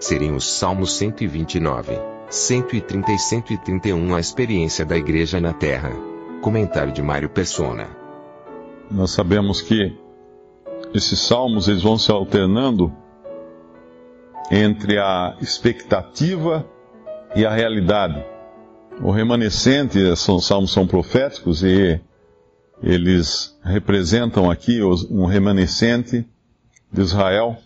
Serem os Salmos 129, 130 e 131 a experiência da igreja na terra. Comentário de Mário Persona. Nós sabemos que esses salmos eles vão se alternando entre a expectativa e a realidade. O remanescente, os salmos são proféticos e eles representam aqui um remanescente de Israel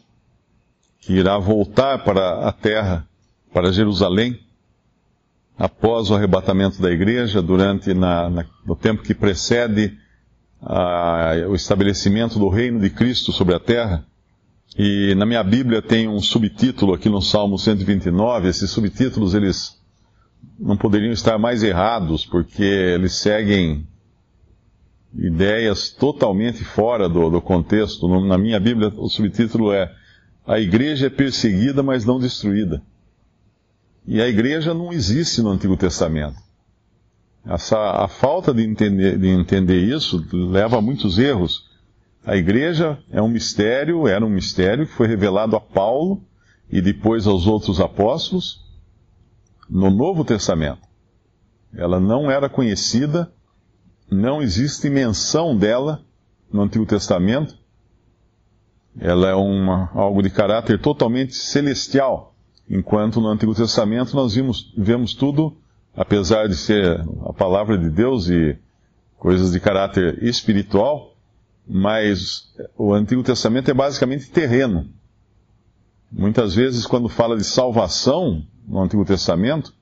que irá voltar para a terra, para Jerusalém, após o arrebatamento da igreja, durante na, na, no tempo que precede a, o estabelecimento do reino de Cristo sobre a terra. E na minha Bíblia tem um subtítulo aqui no Salmo 129. Esses subtítulos eles não poderiam estar mais errados, porque eles seguem ideias totalmente fora do, do contexto. Na minha Bíblia, o subtítulo é A Igreja é perseguida, mas não destruída. E a igreja não existe no Antigo Testamento. Essa, a falta de entender, de entender isso leva a muitos erros. A igreja é um mistério, era um mistério que foi revelado a Paulo e depois aos outros apóstolos no Novo Testamento. Ela não era conhecida não existe menção dela no Antigo Testamento. Ela é uma, algo de caráter totalmente celestial, enquanto no Antigo Testamento nós vimos, vemos tudo, apesar de ser a palavra de Deus e coisas de caráter espiritual, mas o Antigo Testamento é basicamente terreno. Muitas vezes, quando fala de salvação no Antigo Testamento,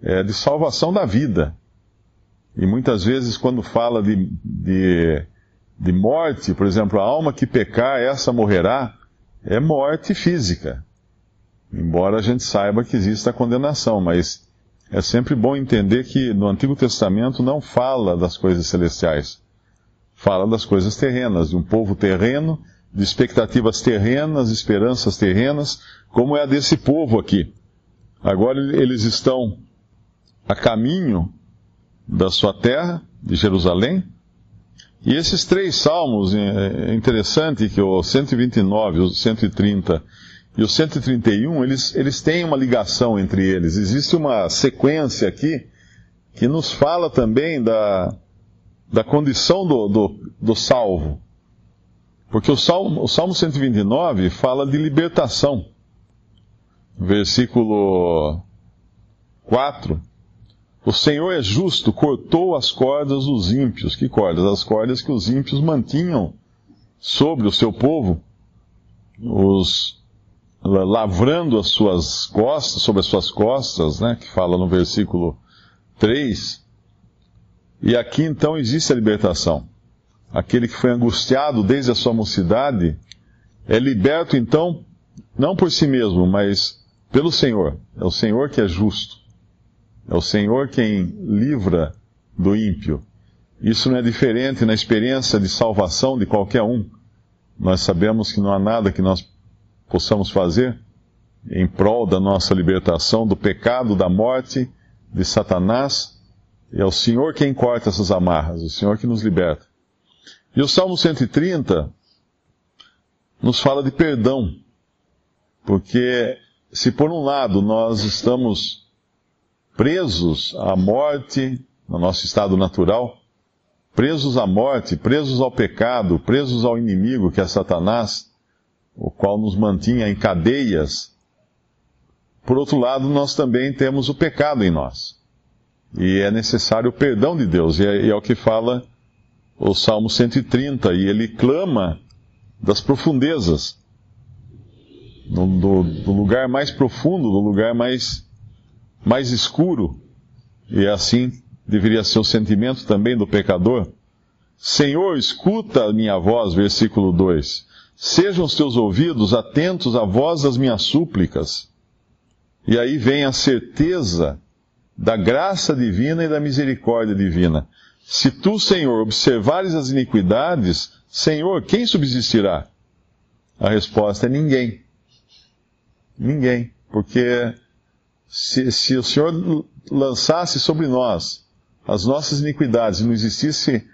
é de salvação da vida, e muitas vezes, quando fala de, de, de morte, por exemplo, a alma que pecar, essa morrerá, é morte física. Embora a gente saiba que existe a condenação, mas é sempre bom entender que no Antigo Testamento não fala das coisas celestiais. Fala das coisas terrenas, de um povo terreno, de expectativas terrenas, esperanças terrenas, como é a desse povo aqui. Agora eles estão a caminho da sua terra, de Jerusalém. E esses três salmos, é, é interessante que o 129, o 130 e o 131, eles, eles têm uma ligação entre eles. Existe uma sequência aqui que nos fala também da, da condição do, do, do salvo. Porque o salmo, o salmo 129 fala de libertação. Versículo 4 o Senhor é justo, cortou as cordas dos ímpios. Que cordas? As cordas que os ímpios mantinham sobre o seu povo, os lavrando as suas costas, sobre as suas costas, né, que fala no versículo 3. E aqui então existe a libertação. Aquele que foi angustiado desde a sua mocidade é liberto então, não por si mesmo, mas pelo Senhor. É o Senhor que é justo. É o Senhor quem livra do ímpio. Isso não é diferente na experiência de salvação de qualquer um. Nós sabemos que não há nada que nós possamos fazer em prol da nossa libertação do pecado, da morte, de Satanás. É o Senhor quem corta essas amarras, o Senhor que nos liberta. E o Salmo 130 nos fala de perdão. Porque se por um lado nós estamos presos à morte, no nosso estado natural, presos à morte, presos ao pecado, presos ao inimigo que é Satanás, o qual nos mantinha em cadeias. Por outro lado, nós também temos o pecado em nós. E é necessário o perdão de Deus, e é, e é o que fala o Salmo 130, e ele clama das profundezas, do, do, do lugar mais profundo, do lugar mais mais escuro, e assim deveria ser o sentimento também do pecador. Senhor, escuta a minha voz, versículo 2. Sejam os teus ouvidos atentos à voz das minhas súplicas. E aí vem a certeza da graça divina e da misericórdia divina. Se tu, Senhor, observares as iniquidades, Senhor, quem subsistirá? A resposta é ninguém. Ninguém. Porque se, se o Senhor lançasse sobre nós as nossas iniquidades e não existisse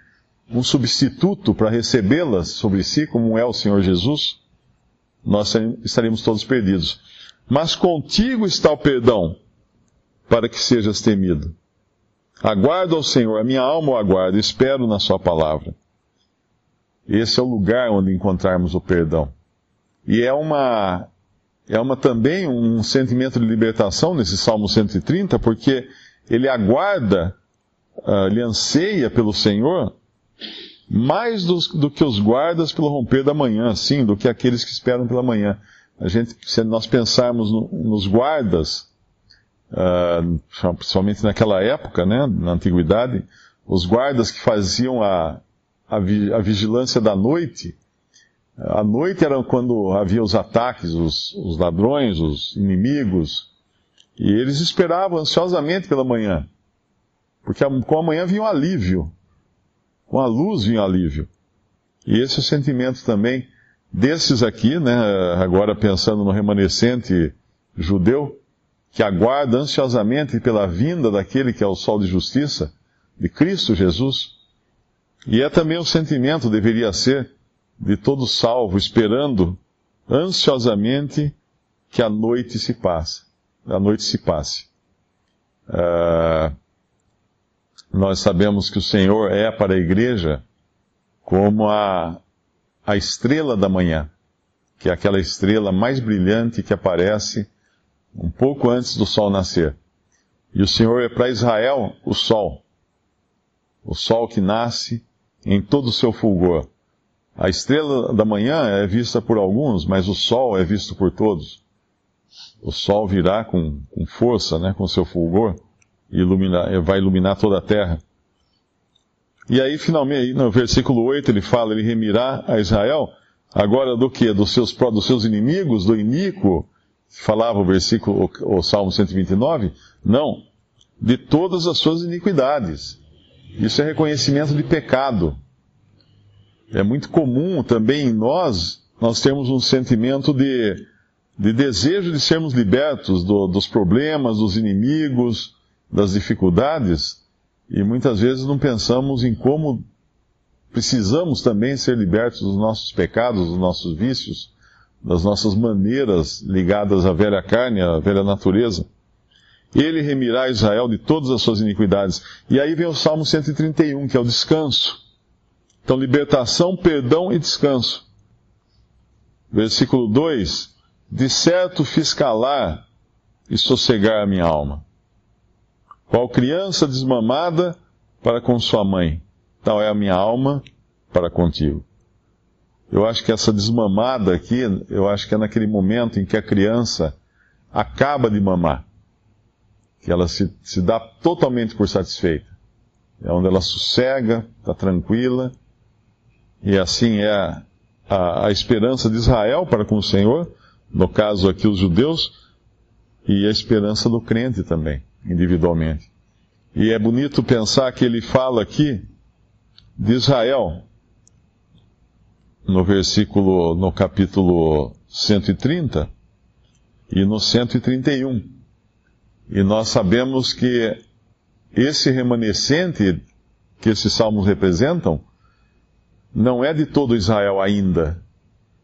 um substituto para recebê-las sobre si, como é o Senhor Jesus, nós estaríamos todos perdidos. Mas contigo está o perdão, para que sejas temido. Aguardo ao Senhor, a minha alma o aguarda, espero na Sua palavra. Esse é o lugar onde encontrarmos o perdão. E é uma, é uma também um sentimento de libertação nesse Salmo 130, porque ele aguarda, uh, ele anseia pelo Senhor mais do, do, que os guardas pelo romper da manhã, sim, do que aqueles que esperam pela manhã. A gente, se nós pensarmos no, nos guardas, uh, principalmente naquela época, né, na antiguidade, os guardas que faziam a, a, a vigilância da noite, a noite era quando havia os ataques, os, os ladrões, os inimigos, e eles esperavam ansiosamente pela manhã, porque com a manhã vinha um alívio, com a luz vinha um alívio. E esse é o sentimento também desses aqui, né, agora pensando no remanescente judeu, que aguarda ansiosamente pela vinda daquele que é o sol de justiça, de Cristo Jesus. E é também o sentimento, deveria ser, de todo salvo, esperando ansiosamente que a noite se passe. A noite se passe. Uh, nós sabemos que o Senhor é para a igreja como a, a estrela da manhã, que é aquela estrela mais brilhante que aparece um pouco antes do sol nascer. E o Senhor é para Israel o sol, o sol que nasce em todo o seu fulgor. A estrela da manhã é vista por alguns, mas o sol é visto por todos. O sol virá com, com força, né, com seu fulgor, e ilumina, vai iluminar toda a terra. E aí, finalmente, no versículo 8, ele fala, ele remirá a Israel, agora do que? Dos seus, dos seus inimigos, do iníquo, falava o versículo, o, o Salmo 129? Não. De todas as suas iniquidades. Isso é reconhecimento de pecado. É muito comum também em nós, nós temos um sentimento de, de desejo de sermos libertos do, dos problemas, dos inimigos, das dificuldades, e muitas vezes não pensamos em como precisamos também ser libertos dos nossos pecados, dos nossos vícios, das nossas maneiras ligadas à velha carne, à velha natureza. Ele remirá Israel de todas as suas iniquidades. E aí vem o Salmo 131, que é o descanso. Então, libertação, perdão e descanso. Versículo 2: De certo fiz calar e sossegar a minha alma. Qual criança desmamada para com sua mãe, tal é a minha alma para contigo. Eu acho que essa desmamada aqui, eu acho que é naquele momento em que a criança acaba de mamar. Que ela se, se dá totalmente por satisfeita. É onde ela sossega, está tranquila. E assim é a, a, esperança de Israel para com o Senhor, no caso aqui os judeus, e a esperança do crente também, individualmente. E é bonito pensar que ele fala aqui de Israel, no versículo, no capítulo 130 e no 131. E nós sabemos que esse remanescente que esses salmos representam não é de todo Israel ainda,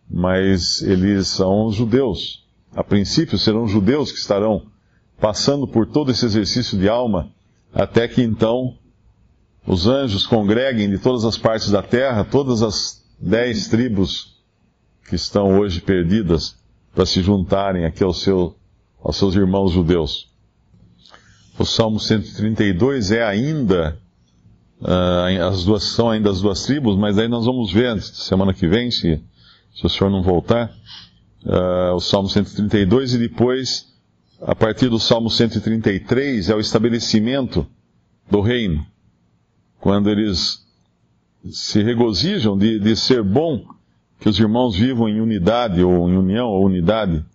mas eles são judeus. A princípio serão judeus que estarão passando por todo esse exercício de alma, até que então os anjos congreguem de todas as partes da terra, todas as dez tribos que estão hoje perdidas para se juntarem aqui ao seu, aos seus irmãos judeus. O Salmo 132 é ainda, uh, as duas são ainda as duas tribos, mas aí nós vamos ver semana que vem, se, se o senhor não voltar, uh, o Salmo 132 e depois, a partir do Salmo 133, é o estabelecimento do reino. Quando eles se regozijam de, de ser bom que os irmãos vivam em unidade, ou em união, ou unidade.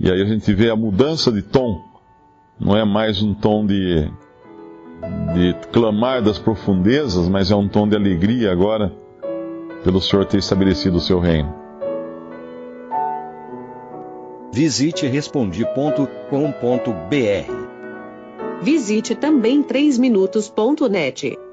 E aí a gente vê a mudança de tom. Não é mais um tom de, de clamar das profundezas, mas é um tom de alegria agora, pelo Senhor ter estabelecido o seu reino. Visite respondi.com.br. Visite também 3minutos.net.